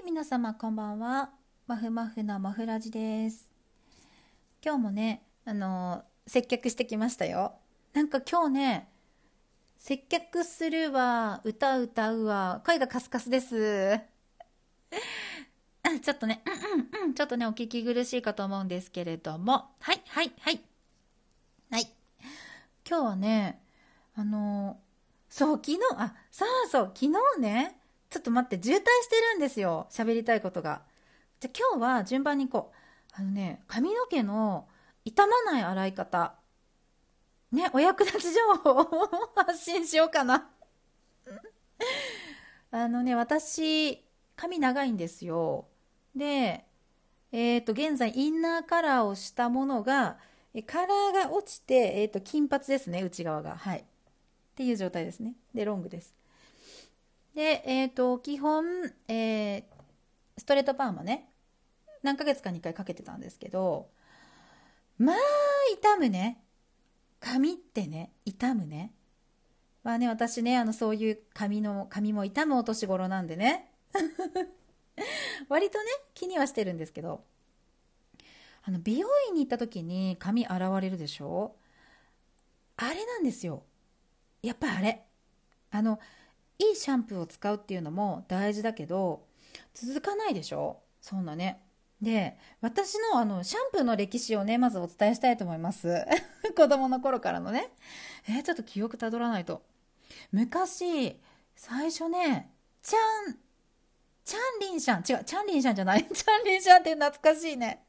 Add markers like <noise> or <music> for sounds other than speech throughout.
い、皆様こんばんは。マフマフなマフラジです。今日もね、あの接客してきましたよ。なんか今日ね、接客するわ、歌歌うわ、声がカスカスです。<laughs> ちょっとね、うんうんうん、ちょっとね、お聞き苦しいかと思うんですけれども、はい、はい、はい。はい。今日はね、あのそう、昨日、あ、そうそう、昨日ね、ちょっと待って、渋滞してるんですよ。喋りたいことが。じゃ、今日は順番に行こう。あのね、髪の毛の傷まない洗い方。ね、お役立ち情報を <laughs> 発信しようかな。あのね、私、髪長いんですよ。で、えっ、と、現在、インナーカラーをしたものが、カラーが落ちて、えっ、と、金髪ですね、内側が。はい。っていう状態ですね。で、ロングです。で、えっ、と、基本、えーストレートパーマね、何ヶ月かに1回かけてたんですけど、まあ、痛むね。髪ってね、痛むね。まあね、私ね、あの、そういう髪の、髪も痛むお年頃なんでね。<laughs> 割とね、気にはしてるんですけど、あの、美容院に行った時に髪洗われるでしょ？あれなんですよ。やっぱあれ。あの、いいシャンプーを使うっていうのも大事だけど、続かないでしょ？そんなね。で、私のあの、シャンプーの歴史をね、まずお伝えしたいと思います。<laughs> 子供の頃からのね。えーちょっと記憶たどらないと。昔、最初ね、チャン、チャンリンシャン、違う、チャンリンシャンじゃない。<laughs> チャンリンシャンって懐かしいね。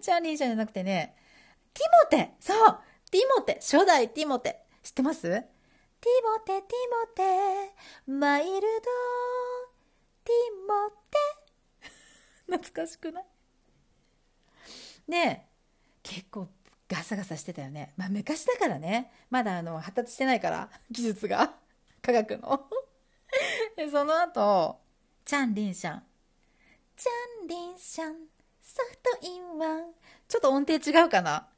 チャンリンシャンじゃなくてね、ティモテそうティモテ初代ティモテ知ってます？ティモテ、ティモテ、マイルド、ティモテ。<laughs> 懐かしくない？で、結構ガサガサしてたよね。まあ昔だからね。まだあの発達してないから、<laughs> 技術が。<laughs> 科学の。で、その後、チャンリンシャン。チャンリンシャン、ソフトインワン。ちょっと音程違うかな？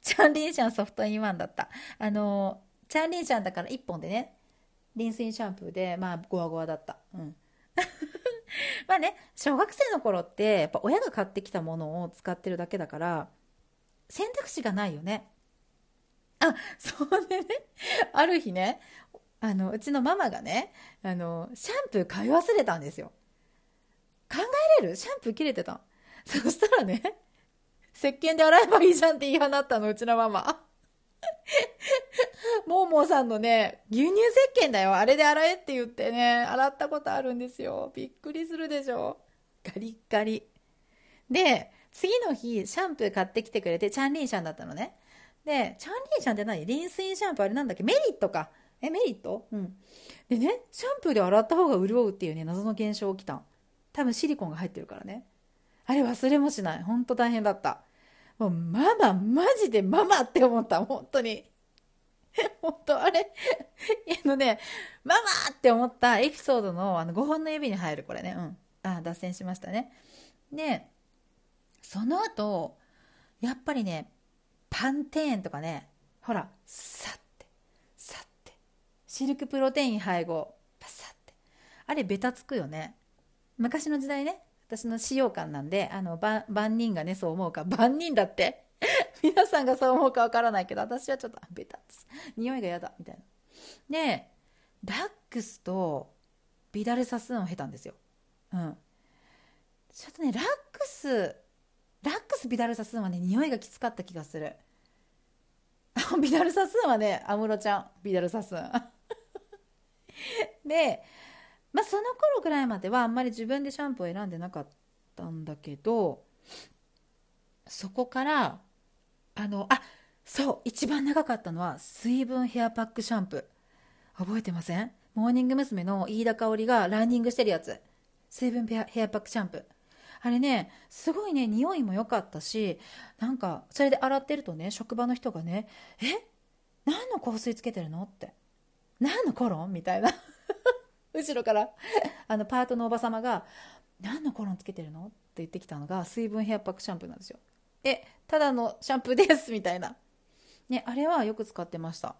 チャンリンシャンソフトインワンだった。あの、チャンリンシャンだから1本でね、リンスインシャンプーで、まあ、ゴワゴワだった。うん。<laughs> まあね、小学生の頃って、やっぱ親が買ってきたものを使ってるだけだから、選択肢がないよね。あ、そうでね、ある日ね、あの、うちのママがね、あの、シャンプー買い忘れたんですよ。考えれる？シャンプー切れてた。そしたらね、石鹸で洗えばいいじゃんって言い放ったの、うちのママ。<laughs> もーもーさんのね、牛乳石鹸だよ。あれで洗えって言ってね、洗ったことあるんですよ。びっくりするでしょ。ガリッガリ。で、次の日、シャンプー買ってきてくれて、チャンリンシャンだったのね。で、チャンリンシャンって何？リンスインシャンプーあれなんだっけ？メリットか。え、メリット？うん。でね、シャンプーで洗った方が潤うっていうね、謎の現象起きたん。多分シリコンが入ってるからね。あれ忘れもしない。ほんと大変だった。もう、ママ、マジでママって思った。本当に。<laughs> 本当あれ？<laughs> あのね、ママって思ったエピソードのあの5本の指に入るこれね。うん。あ、脱線しましたね。で、その後、やっぱりね、パンテーンとかね、ほら、さって、さって、シルクプロテイン配合、パサって。あれ、ベタつくよね。昔の時代ね、私の使用感なんで、あの、万人がね、そう思うか、万人だって。<laughs> 皆さんがそう思うかわからないけど、私はちょっと、ベタつ。匂いが嫌だ、みたいな。で、ラックスとビダルサスーンを経たんですよ。うん。ちょっとね、ラックス、ラックスビダルサスーンはね、匂いがきつかった気がする。ビダルサスーンはね、安室ちゃん、ビダルサスーン。<laughs> で、まあその頃ぐらいまではあんまり自分でシャンプーを選んでなかったんだけど、そこから、あの、あ、そう、一番長かったのは水分ヘアパックシャンプー。覚えてません？モーニング娘。の飯田香織がランニングしてるやつ。水分ヘアヘアパックシャンプー。あれね、すごいね、匂いも良かったし、なんか、それで洗ってるとね、職場の人がね、え？何の香水つけてるの？って。何のコロン？みたいな。後ろから、<laughs> あの、パートのおばさまが、何のコロンつけてるの？って言ってきたのが、水分ヘアパックシャンプーなんですよ。え、ただのシャンプーです、みたいな。ね、あれはよく使ってました。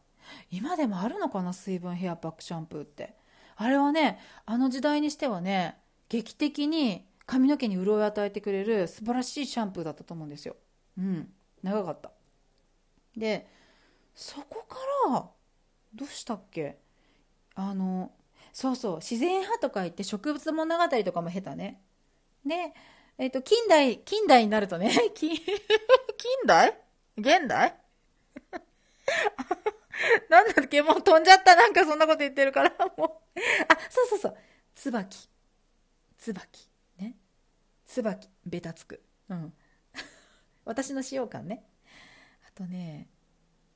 今でもあるのかな、水分ヘアパックシャンプーって。あれはね、あの時代にしてはね、劇的に髪の毛に潤いを与えてくれる素晴らしいシャンプーだったと思うんですよ。うん。長かった。で、そこからどうしたっけ？あのそうそう。自然派とか言って植物物語とかも下手ね。でえっ、ー、と近代近代になるとね <laughs> 近代？現代？<laughs> なんだっけ？もう飛んじゃった。なんかそんなこと言ってるから。もう。あそうそうそう。椿。椿。ね。椿。ベタつく。うん。<laughs> 私の使用感ね。あとね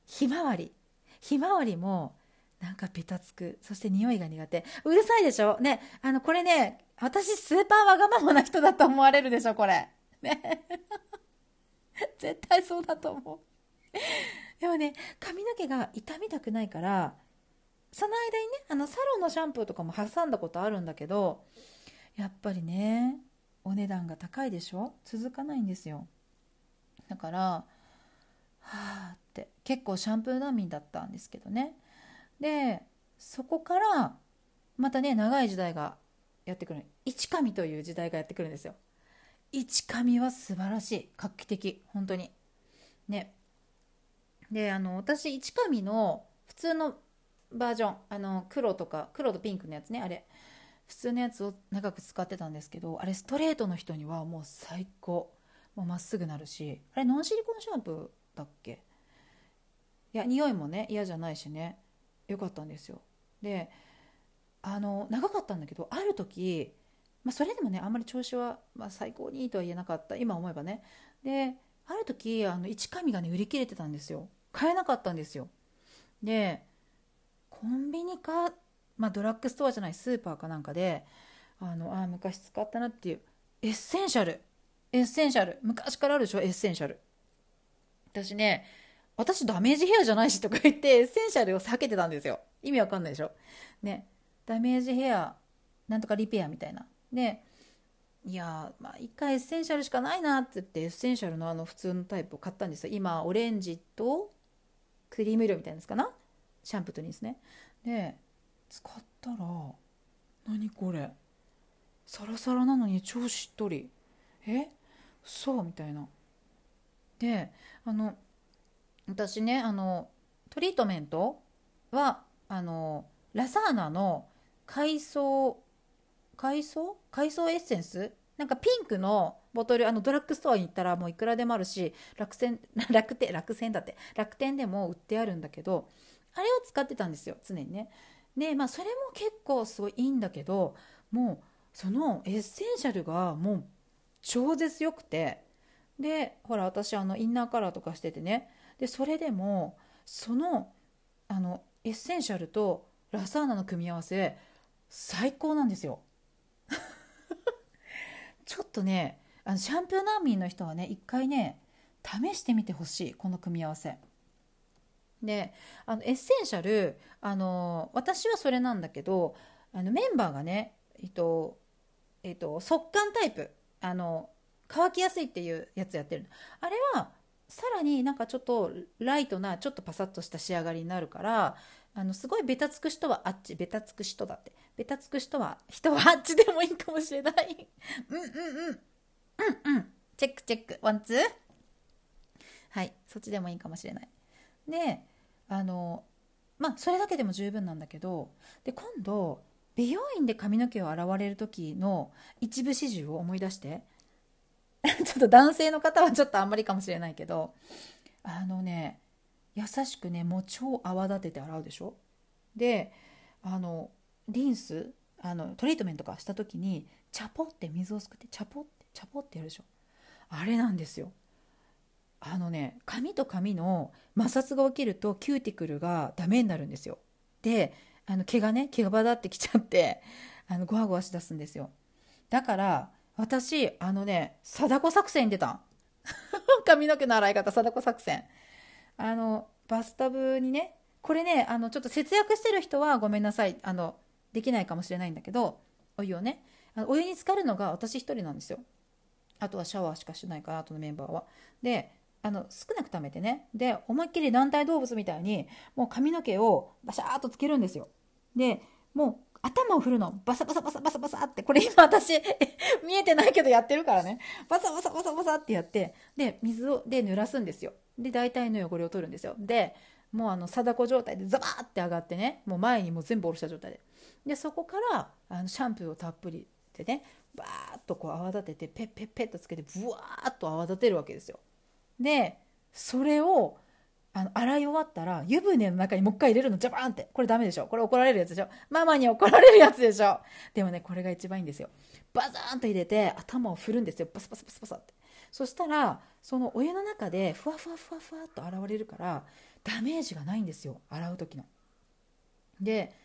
ひまわり。ひまわりもなんかベタつく。そして匂いが苦手。うるさいでしょ？ね。あのこれね私スーパーわがままな人だと思われるでしょこれ。ね。<laughs> 絶対そうだと思う。でもね髪の毛が傷みたくないからその間にねあのサロンのシャンプーとかも挟んだことあるんだけどやっぱりねお値段が高いでしょ？続かないんですよ。だからはあって。結構シャンプー難民だったんですけどね。でそこからまたね長い時代がやってくる一神という時代がやってくるんですよ。一神は素晴らしい。画期的。本当に。ね。であの私一神の普通のバージョン。あの黒とか黒とピンクのやつねあれ。普通のやつを長く使ってたんですけどあれストレートの人にはもう最高。もうまっすぐなるし。あれノンシリコンシャンプーだっけ？いや匂いもね嫌じゃないしね。良かったんですよ。であの長かったんだけどある時、まあ、それでもねあんまり調子は、まあ、最高にいいとは言えなかった。今思えばね。である時あのいち髪がね売り切れてたんですよ。買えなかったんですよ。でコンビニか、まあ、ドラッグストアじゃないスーパーかなんかであのあ昔使ったなっていうエッセンシャル。エッセンシャル。昔からあるでしょエッセンシャル。私ね私ダメージヘアじゃないしとか言ってエッセンシャルを避けてたんですよ。意味わかんないでしょ？ね。ダメージヘア、なんとかリペアみたいな。で、いやまあ一回エッセンシャルしかないなって言ってエッセンシャルのあの普通のタイプを買ったんですよ。今、オレンジとクリーム色みたいなですかな？シャンプーとリンスね。で、使ったら、何これ？サラサラなのに超しっとり。え？そうみたいな。で、あの、私ねあのトリートメントはあのラサーナの海藻海藻？海藻エッセンス？なんかピンクのボトルあのドラッグストアに行ったらもういくらでもあるし楽天楽天楽天だって。楽天でも売ってあるんだけどあれを使ってたんですよ常にね。でまあそれも結構すごいいいんだけどもうそのエッセンシャルがもう超絶良くて。でほら私あのインナーカラーとかしててねでそれでもそのあのエッセンシャルとラサーナの組み合わせ最高なんですよ。<laughs> ちょっとねあのシャンプー難民の人はね一回ね試してみてほしいこの組み合わせ。であのエッセンシャルあの私はそれなんだけどあのメンバーがねえっとえっと速乾タイプあの乾きやすいっていうやつやってるあれはさらになんかちょっとライトなちょっとパサッとした仕上がりになるからあのすごいベタつく人はあっち。ベタつく人だって。ベタつく人は人はあっちでもいいかもしれない。うんうんうん。うんうん。チェックチェック。ワンツー。はい。そっちでもいいかもしれない。であのまあそれだけでも十分なんだけどで今度美容院で髪の毛を洗われる時の一部始終を思い出して。<laughs> ちょっと男性の方はちょっとあんまりかもしれないけどあのね優しくねもう超泡立てて洗うでしょ？であのリンスあのトリートメントとかした時にチャポって水をすくってチャポってチャポってやるでしょ？あれなんですよ。あのね髪と髪の摩擦が起きるとキューティクルがダメになるんですよ。であの毛がね毛羽立ってきちゃってあのゴワゴワしだすんですよ。だから私、あのね、貞子作戦に出たん。<laughs> 髪の毛の洗い方、貞子作戦。あの、バスタブにね、これね、あの、ちょっと節約してる人はごめんなさい。あの、できないかもしれないんだけど、お湯をね、あのお湯に浸かるのが私一人なんですよ。あとはシャワーしかしないから、あとのメンバーは。で、あの、少なく貯めてね。で、思いっきり軟体動物みたいに、もう髪の毛をバシャーっとつけるんですよ。で、もう頭を振るの。バサバサバサバサバサって。これ今私、<laughs> 見えてないけどやってるからね。バサバサバサバサってやって、で、水を、で濡らすんですよ。で、大体の汚れを取るんですよ。で、もうあの、貞子状態でザバーって上がってね、もう前にもう全部下ろした状態で。で、そこから、あの、シャンプーをたっぷりでね、バーッとこう泡立てて、ペッペッペッとつけて、ブワーッと泡立てるわけですよ。で、それを、あの洗い終わったら湯船の中にもう一回入れるのジャバーンって。これダメでしょ。これ怒られるやつでしょ。ママに怒られるやつでしょ。でもねこれが一番いいんですよ。バザーンと入れて頭を振るんですよ。バサバサバサバサって。そしたらそのお湯の中でふわふわふわふわっと洗われるからダメージがないんですよ。洗う時の。で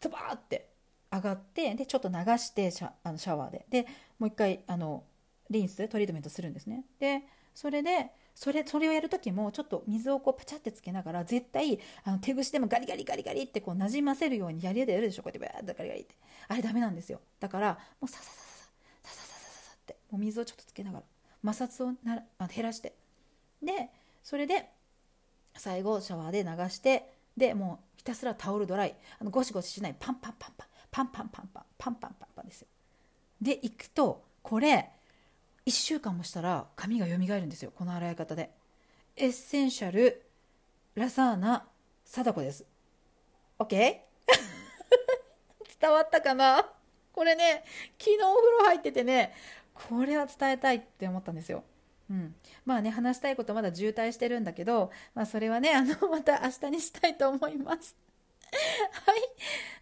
ズバーって上がってでちょっと流してシャあのシャワーで。でもう一回あのリンストリートメントするんですね。でそれでそれそれをやる時もちょっと水をこうパチャってつけながら絶対あの手ぐしでもガリガリガリガリってこうなじませるようにやりでやるでしょこうやってバーッとガリガリって。あれダメなんですよ。だからもうササササササササササってもう水をちょっとつけながら摩擦をなあ減らして。でそれで最後シャワーで流してでもうひたすらタオルドライあのゴシゴシしないパンパンパンパンパンパンパンパンパンパンパンパンですよ。でいくとこれ1週間もしたら髪が蘇るんですよ。この洗い方で。エッセンシャルラサーナ貞子です。OK? <laughs> 伝わったかな？これね昨日お風呂入っててねこれは伝えたいって思ったんですよ。うん、まあね話したいことまだ渋滞してるんだけど、まあ、それはねあのまた明日にしたいと思います。<laughs> はい、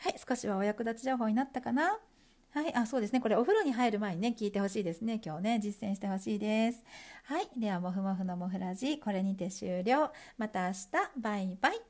はい、少しはお役立ち情報になったかな？はい、あ、そうですね。これお風呂に入る前にね、聞いてほしいですね。今日ね、実践してほしいです。はい、では、もふもふのもふラジ、これにて終了。また明日、バイバイ。